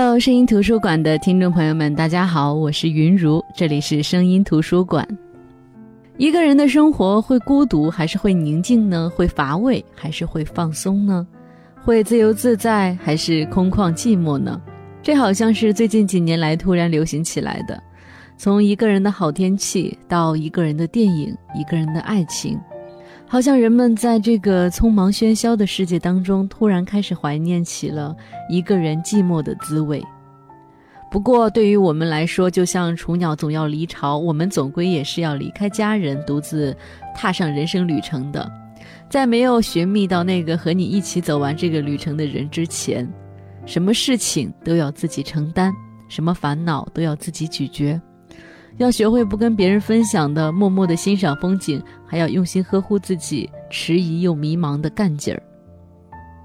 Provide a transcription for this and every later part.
Hello，声音图书馆的听众朋友们，大家好，我是云如，这里是声音图书馆。一个人的生活会孤独还是会宁静呢？会乏味还是会放松呢？会自由自在还是空旷寂寞呢？这好像是最近几年来突然流行起来的。从一个人的好天气到一个人的电影，一个人的爱情。好像人们在这个匆忙喧嚣的世界当中，突然开始怀念起了一个人寂寞的滋味。不过，对于我们来说，就像雏鸟总要离巢，我们总归也是要离开家人，独自踏上人生旅程的。在没有寻觅到那个和你一起走完这个旅程的人之前，什么事情都要自己承担，什么烦恼都要自己咀嚼。要学会不跟别人分享的，默默的欣赏风景，还要用心呵护自己迟疑又迷茫的干劲儿。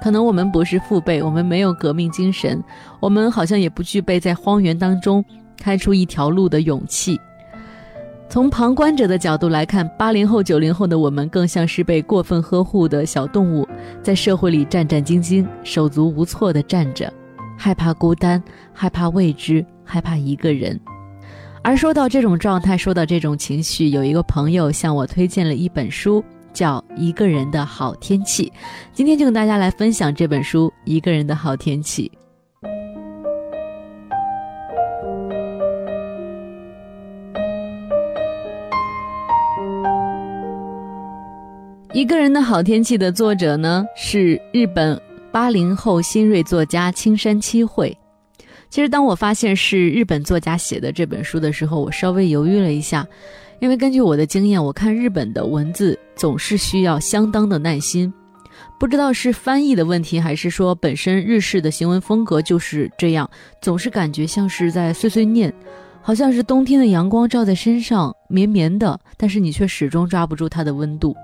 可能我们不是父辈，我们没有革命精神，我们好像也不具备在荒原当中开出一条路的勇气。从旁观者的角度来看，八零后、九零后的我们更像是被过分呵护的小动物，在社会里战战兢兢、手足无措地站着，害怕孤单，害怕未知，害怕一个人。而说到这种状态，说到这种情绪，有一个朋友向我推荐了一本书，叫《一个人的好天气》。今天就跟大家来分享这本书《一个人的好天气》。《一个人的好天气》的作者呢是日本八零后新锐作家青山七惠。其实，当我发现是日本作家写的这本书的时候，我稍微犹豫了一下，因为根据我的经验，我看日本的文字总是需要相当的耐心。不知道是翻译的问题，还是说本身日式的行文风格就是这样，总是感觉像是在碎碎念，好像是冬天的阳光照在身上，绵绵的，但是你却始终抓不住它的温度。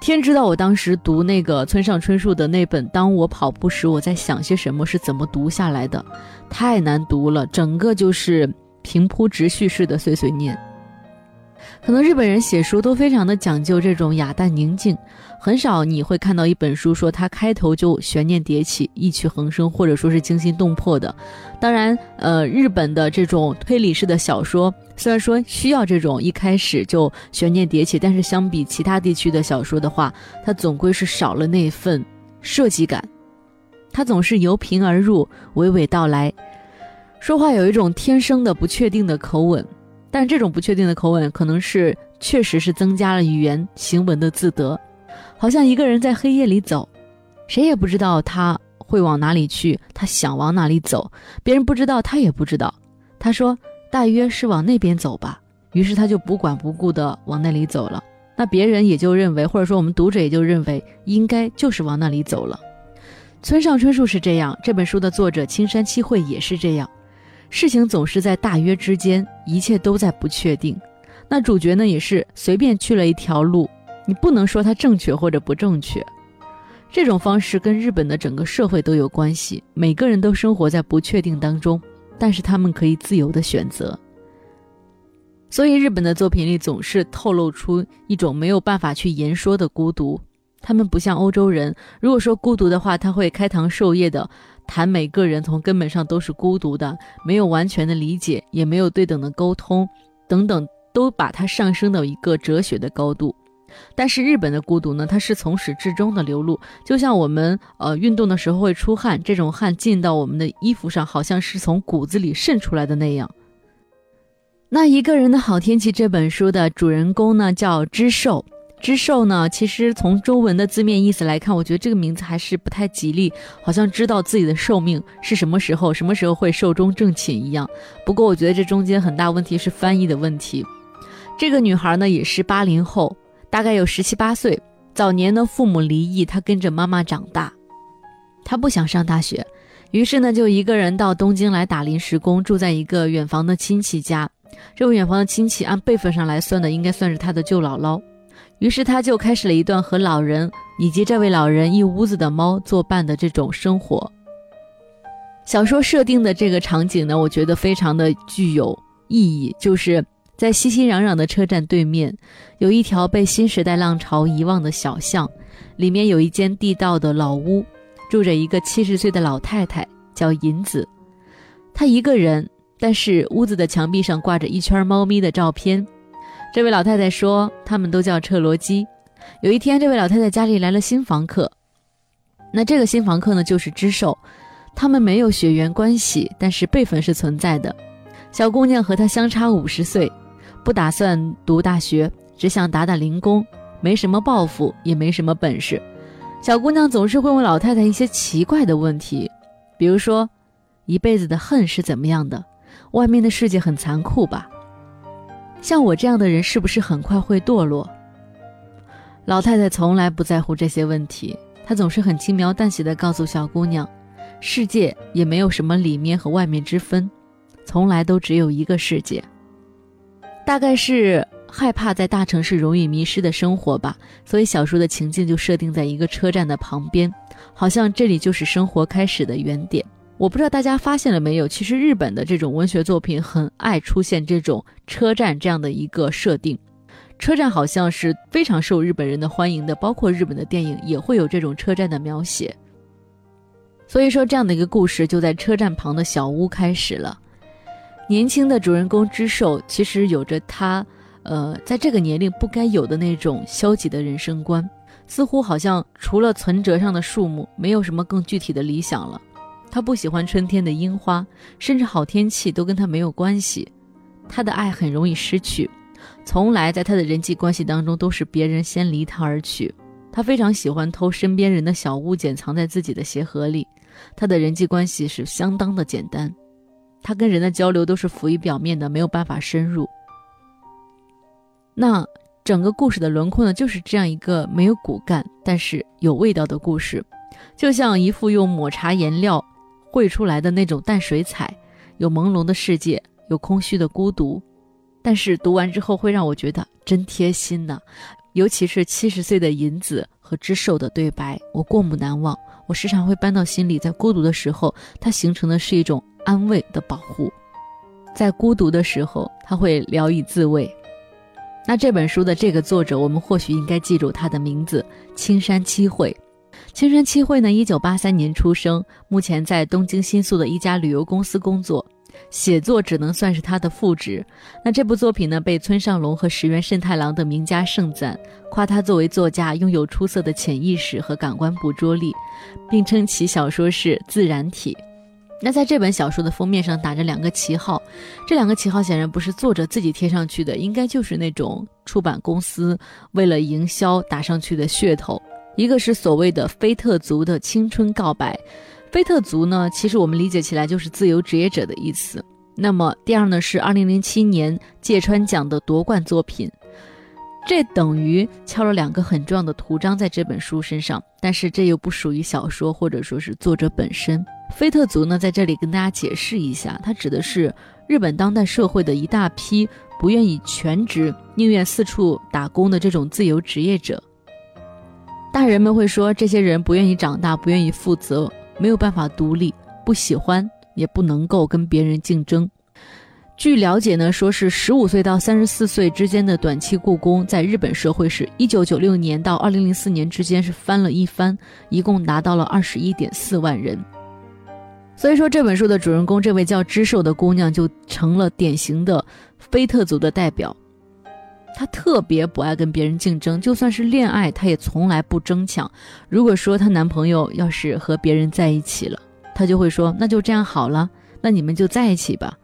天知道，我当时读那个村上春树的那本《当我跑步时我在想些什么》是怎么读下来的，太难读了，整个就是平铺直叙式的碎碎念。可能日本人写书都非常的讲究这种雅淡宁静，很少你会看到一本书说它开头就悬念迭起、意趣横生，或者说是惊心动魄的。当然，呃，日本的这种推理式的小说，虽然说需要这种一开始就悬念迭起，但是相比其他地区的小说的话，它总归是少了那份设计感。它总是由平而入，娓娓道来，说话有一种天生的不确定的口吻。但这种不确定的口吻，可能是确实是增加了语言行文的自得，好像一个人在黑夜里走，谁也不知道他会往哪里去，他想往哪里走，别人不知道，他也不知道。他说大约是往那边走吧，于是他就不管不顾地往那里走了。那别人也就认为，或者说我们读者也就认为，应该就是往那里走了。村上春树是这样，这本书的作者青山七惠也是这样。事情总是在大约之间，一切都在不确定。那主角呢，也是随便去了一条路，你不能说他正确或者不正确。这种方式跟日本的整个社会都有关系。每个人都生活在不确定当中，但是他们可以自由的选择。所以日本的作品里总是透露出一种没有办法去言说的孤独。他们不像欧洲人，如果说孤独的话，他会开膛授业的。谈每个人从根本上都是孤独的，没有完全的理解，也没有对等的沟通，等等，都把它上升到一个哲学的高度。但是日本的孤独呢，它是从始至终的流露，就像我们呃运动的时候会出汗，这种汗进到我们的衣服上，好像是从骨子里渗出来的那样。那一个人的好天气这本书的主人公呢，叫知寿。知寿呢？其实从中文的字面意思来看，我觉得这个名字还是不太吉利，好像知道自己的寿命是什么时候，什么时候会寿终正寝一样。不过我觉得这中间很大问题是翻译的问题。这个女孩呢也是八零后，大概有十七八岁。早年呢父母离异，她跟着妈妈长大。她不想上大学，于是呢就一个人到东京来打临时工，住在一个远房的亲戚家。这位远房的亲戚按辈分上来算的，应该算是她的舅姥姥。于是他就开始了一段和老人以及这位老人一屋子的猫作伴的这种生活。小说设定的这个场景呢，我觉得非常的具有意义，就是在熙熙攘攘的车站对面，有一条被新时代浪潮遗忘的小巷，里面有一间地道的老屋，住着一个七十岁的老太太，叫银子。她一个人，但是屋子的墙壁上挂着一圈猫咪的照片。这位老太太说，他们都叫彻罗基。有一天，这位老太太家里来了新房客，那这个新房客呢，就是知寿。他们没有血缘关系，但是辈分是存在的。小姑娘和他相差五十岁，不打算读大学，只想打打零工，没什么抱负，也没什么本事。小姑娘总是会问老太太一些奇怪的问题，比如说，一辈子的恨是怎么样的？外面的世界很残酷吧？像我这样的人是不是很快会堕落？老太太从来不在乎这些问题，她总是很轻描淡写的告诉小姑娘，世界也没有什么里面和外面之分，从来都只有一个世界。大概是害怕在大城市容易迷失的生活吧，所以小说的情境就设定在一个车站的旁边，好像这里就是生活开始的原点。我不知道大家发现了没有，其实日本的这种文学作品很爱出现这种车站这样的一个设定，车站好像是非常受日本人的欢迎的，包括日本的电影也会有这种车站的描写。所以说，这样的一个故事就在车站旁的小屋开始了。年轻的主人公之寿其实有着他，呃，在这个年龄不该有的那种消极的人生观，似乎好像除了存折上的数目，没有什么更具体的理想了。他不喜欢春天的樱花，甚至好天气都跟他没有关系。他的爱很容易失去，从来在他的人际关系当中都是别人先离他而去。他非常喜欢偷身边人的小物件，藏在自己的鞋盒里。他的人际关系是相当的简单，他跟人的交流都是浮于表面的，没有办法深入。那整个故事的轮廓呢，就是这样一个没有骨干，但是有味道的故事，就像一幅用抹茶颜料。绘出来的那种淡水彩，有朦胧的世界，有空虚的孤独，但是读完之后会让我觉得真贴心呢。尤其是七十岁的银子和知寿的对白，我过目难忘。我时常会搬到心里，在孤独的时候，它形成的是一种安慰的保护。在孤独的时候，他会聊以自慰。那这本书的这个作者，我们或许应该记住他的名字——青山七惠。青春七惠呢，一九八三年出生，目前在东京新宿的一家旅游公司工作，写作只能算是他的副职。那这部作品呢，被村上龙和石原慎太郎等名家盛赞，夸他作为作家拥有出色的潜意识和感官捕捉力，并称其小说是自然体。那在这本小说的封面上打着两个旗号，这两个旗号显然不是作者自己贴上去的，应该就是那种出版公司为了营销打上去的噱头。一个是所谓的菲特族的青春告白，菲特族呢，其实我们理解起来就是自由职业者的意思。那么第二呢，是二零零七年芥川奖的夺冠作品，这等于敲了两个很重要的图章在这本书身上。但是这又不属于小说，或者说是作者本身。菲特族呢，在这里跟大家解释一下，它指的是日本当代社会的一大批不愿意全职、宁愿四处打工的这种自由职业者。大人们会说，这些人不愿意长大，不愿意负责，没有办法独立，不喜欢，也不能够跟别人竞争。据了解呢，说是十五岁到三十四岁之间的短期雇工，在日本社会是一九九六年到二零零四年之间是翻了一番，一共达到了二十一点四万人。所以说，这本书的主人公这位叫知寿的姑娘，就成了典型的非特族的代表。她特别不爱跟别人竞争，就算是恋爱，她也从来不争抢。如果说她男朋友要是和别人在一起了，她就会说：“那就这样好了，那你们就在一起吧。”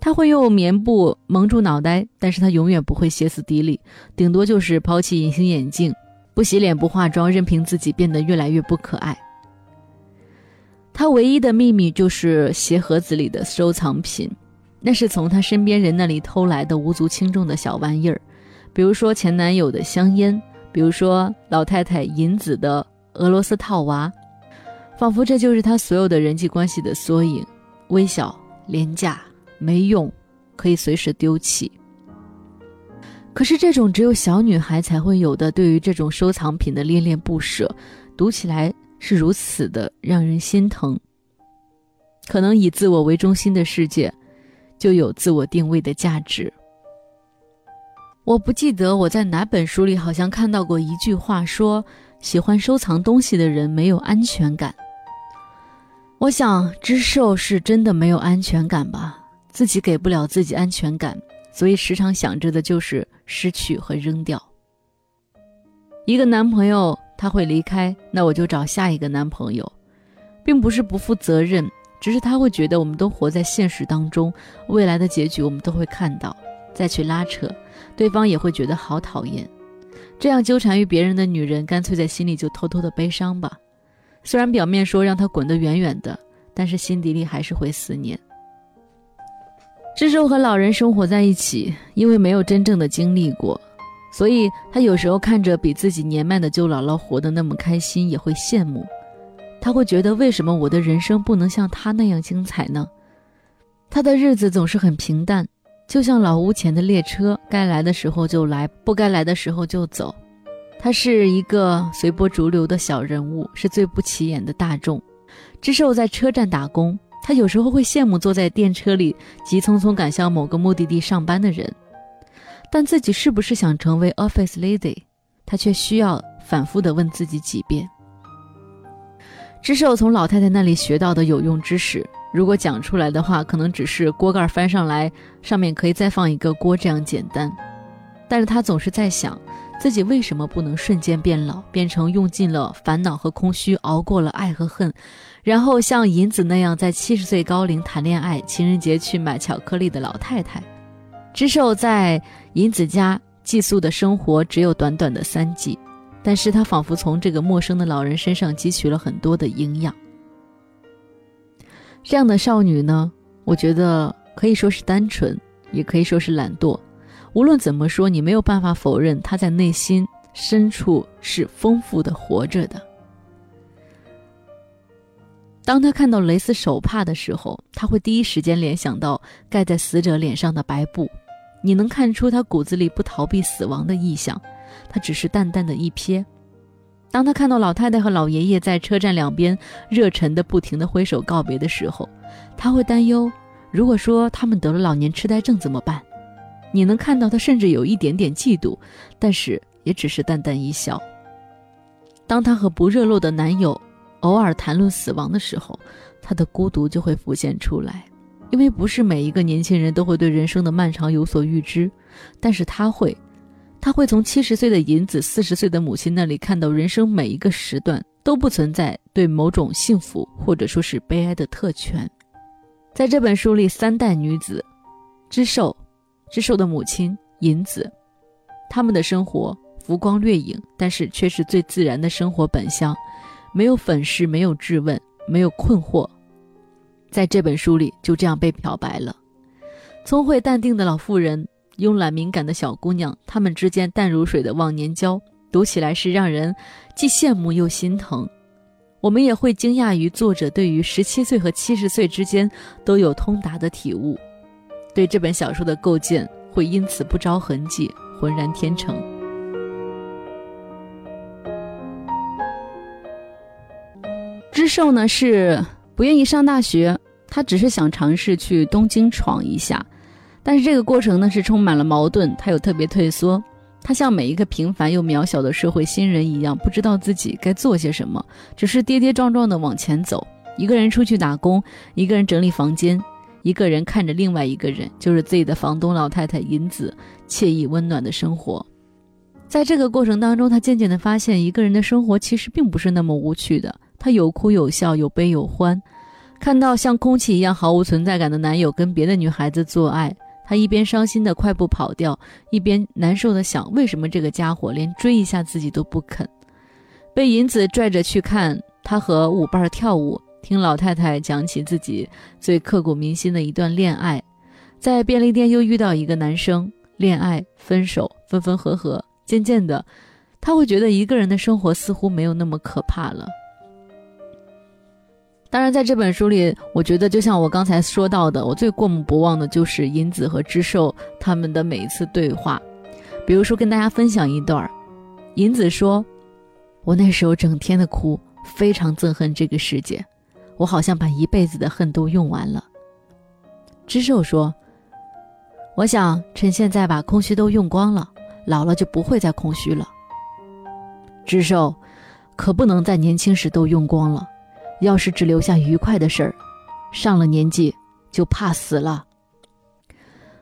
她会用棉布蒙住脑袋，但是她永远不会歇斯底里，顶多就是抛弃隐形眼镜，不洗脸不化妆，任凭自己变得越来越不可爱。她唯一的秘密就是鞋盒子里的收藏品，那是从她身边人那里偷来的无足轻重的小玩意儿。比如说前男友的香烟，比如说老太太银子的俄罗斯套娃，仿佛这就是他所有的人际关系的缩影。微小、廉价、没用，可以随时丢弃。可是这种只有小女孩才会有的对于这种收藏品的恋恋不舍，读起来是如此的让人心疼。可能以自我为中心的世界，就有自我定位的价值。我不记得我在哪本书里好像看到过一句话，说喜欢收藏东西的人没有安全感。我想知寿是真的没有安全感吧，自己给不了自己安全感，所以时常想着的就是失去和扔掉。一个男朋友他会离开，那我就找下一个男朋友，并不是不负责任，只是他会觉得我们都活在现实当中，未来的结局我们都会看到，再去拉扯，对方也会觉得好讨厌。这样纠缠于别人的女人，干脆在心里就偷偷的悲伤吧。虽然表面说让他滚得远远的，但是心底里还是会思念。智寿和老人生活在一起，因为没有真正的经历过。所以，他有时候看着比自己年迈的舅姥姥活得那么开心，也会羡慕。他会觉得，为什么我的人生不能像他那样精彩呢？他的日子总是很平淡，就像老屋前的列车，该来的时候就来，不该来的时候就走。他是一个随波逐流的小人物，是最不起眼的大众。知寿在车站打工，他有时候会羡慕坐在电车里急匆匆赶向某个目的地上班的人。但自己是不是想成为 office lady，他却需要反复的问自己几遍。知寿从老太太那里学到的有用知识，如果讲出来的话，可能只是锅盖翻上来，上面可以再放一个锅这样简单。但是他总是在想，自己为什么不能瞬间变老，变成用尽了烦恼和空虚，熬过了爱和恨，然后像银子那样在七十岁高龄谈恋爱，情人节去买巧克力的老太太。知寿在银子家寄宿的生活只有短短的三季，但是他仿佛从这个陌生的老人身上汲取了很多的营养。这样的少女呢，我觉得可以说是单纯，也可以说是懒惰。无论怎么说，你没有办法否认她在内心深处是丰富的活着的。当他看到蕾丝手帕的时候，他会第一时间联想到盖在死者脸上的白布。你能看出他骨子里不逃避死亡的意向，他只是淡淡的一瞥。当他看到老太太和老爷爷在车站两边热忱的不停的挥手告别的时候，他会担忧：如果说他们得了老年痴呆症怎么办？你能看到他甚至有一点点嫉妒，但是也只是淡淡一笑。当他和不热络的男友偶尔谈论死亡的时候，他的孤独就会浮现出来。因为不是每一个年轻人都会对人生的漫长有所预知，但是他会，他会从七十岁的银子、四十岁的母亲那里看到人生每一个时段都不存在对某种幸福或者说是悲哀的特权。在这本书里，三代女子，知寿，知寿的母亲银子，他们的生活浮光掠影，但是却是最自然的生活本相，没有粉饰，没有质问，没有困惑。在这本书里，就这样被漂白了。聪慧淡定的老妇人，慵懒敏感的小姑娘，她们之间淡如水的忘年交，读起来是让人既羡慕又心疼。我们也会惊讶于作者对于十七岁和七十岁之间都有通达的体悟，对这本小说的构建会因此不着痕迹，浑然天成。知寿呢是。不愿意上大学，他只是想尝试去东京闯一下，但是这个过程呢是充满了矛盾。他又特别退缩，他像每一个平凡又渺小的社会新人一样，不知道自己该做些什么，只是跌跌撞撞的往前走。一个人出去打工，一个人整理房间，一个人看着另外一个人，就是自己的房东老太太银子惬意温暖的生活。在这个过程当中，他渐渐的发现，一个人的生活其实并不是那么无趣的。他有哭有笑，有悲有欢，看到像空气一样毫无存在感的男友跟别的女孩子做爱，他一边伤心的快步跑掉，一边难受的想：为什么这个家伙连追一下自己都不肯？被银子拽着去看他和舞伴跳舞，听老太太讲起自己最刻骨铭心的一段恋爱，在便利店又遇到一个男生，恋爱、分手、分分合合，渐渐的，他会觉得一个人的生活似乎没有那么可怕了。当然，在这本书里，我觉得就像我刚才说到的，我最过目不忘的就是银子和知寿他们的每一次对话。比如说，跟大家分享一段银子说：“我那时候整天的哭，非常憎恨这个世界，我好像把一辈子的恨都用完了。”知寿说：“我想趁现在把空虚都用光了，老了就不会再空虚了。”知寿可不能在年轻时都用光了。要是只留下愉快的事儿，上了年纪就怕死了。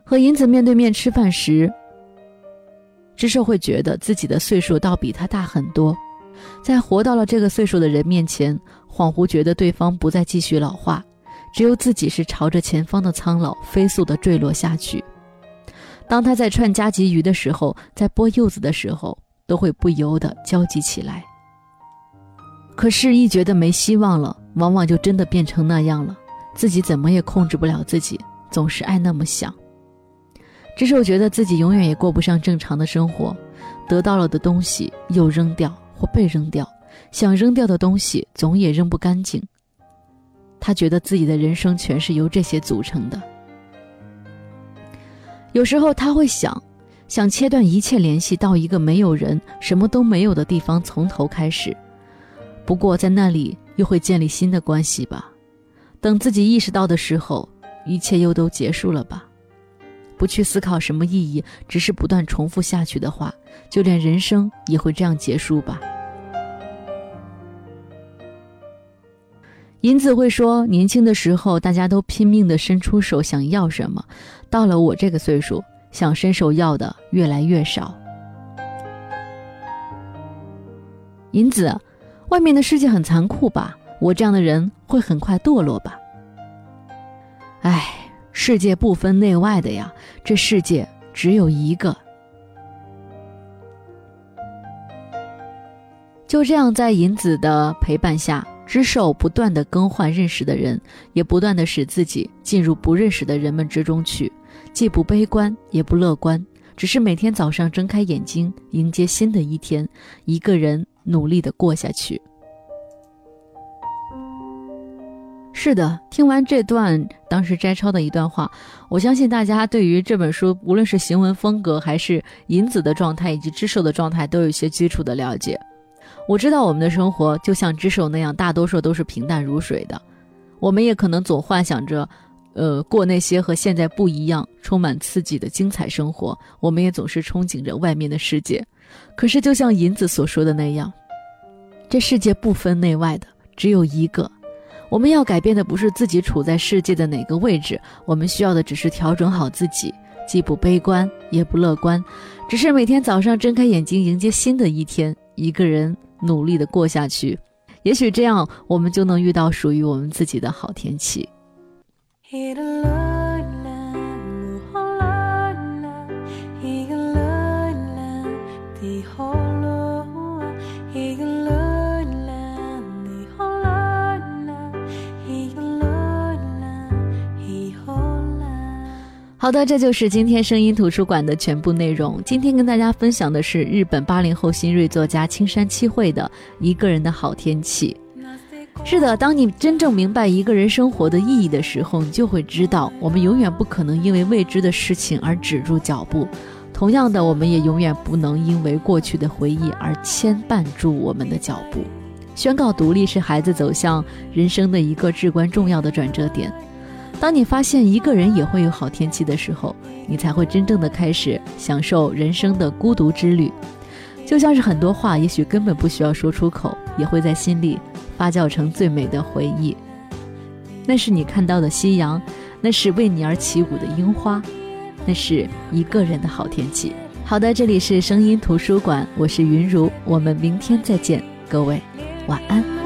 和银子面对面吃饭时，知寿会觉得自己的岁数倒比他大很多，在活到了这个岁数的人面前，恍惚觉得对方不再继续老化，只有自己是朝着前方的苍老飞速的坠落下去。当他在串加急鱼的时候，在剥柚子的时候，都会不由得焦急起来。可是，一觉得没希望了，往往就真的变成那样了，自己怎么也控制不了自己，总是爱那么想。只是我觉得自己永远也过不上正常的生活，得到了的东西又扔掉或被扔掉，想扔掉的东西总也扔不干净。他觉得自己的人生全是由这些组成的。有时候他会想，想切断一切联系，到一个没有人、什么都没有的地方，从头开始。不过在那里又会建立新的关系吧？等自己意识到的时候，一切又都结束了吧？不去思考什么意义，只是不断重复下去的话，就连人生也会这样结束吧。银子会说：“年轻的时候，大家都拼命的伸出手想要什么，到了我这个岁数，想伸手要的越来越少。”银子，外面的世界很残酷吧？我这样的人会很快堕落吧？唉。世界不分内外的呀，这世界只有一个。就这样，在银子的陪伴下，知寿不断的更换认识的人，也不断的使自己进入不认识的人们之中去，既不悲观也不乐观，只是每天早上睁开眼睛，迎接新的一天，一个人努力的过下去。是的，听完这段当时摘抄的一段话，我相信大家对于这本书，无论是行文风格，还是银子的状态，以及知寿的状态，都有一些基础的了解。我知道我们的生活就像知寿那样，大多数都是平淡如水的。我们也可能总幻想着，呃，过那些和现在不一样、充满刺激的精彩生活。我们也总是憧憬着外面的世界。可是，就像银子所说的那样，这世界不分内外的，只有一个。我们要改变的不是自己处在世界的哪个位置，我们需要的只是调整好自己，既不悲观也不乐观，只是每天早上睁开眼睛迎接新的一天，一个人努力的过下去，也许这样我们就能遇到属于我们自己的好天气。好的，这就是今天声音图书馆的全部内容。今天跟大家分享的是日本八零后新锐作家青山七惠的《一个人的好天气》。是的，当你真正明白一个人生活的意义的时候，你就会知道，我们永远不可能因为未知的事情而止住脚步。同样的，我们也永远不能因为过去的回忆而牵绊住我们的脚步。宣告独立是孩子走向人生的一个至关重要的转折点。当你发现一个人也会有好天气的时候，你才会真正的开始享受人生的孤独之旅。就像是很多话，也许根本不需要说出口，也会在心里发酵成最美的回忆。那是你看到的夕阳，那是为你而起舞的樱花，那是一个人的好天气。好的，这里是声音图书馆，我是云如，我们明天再见，各位晚安。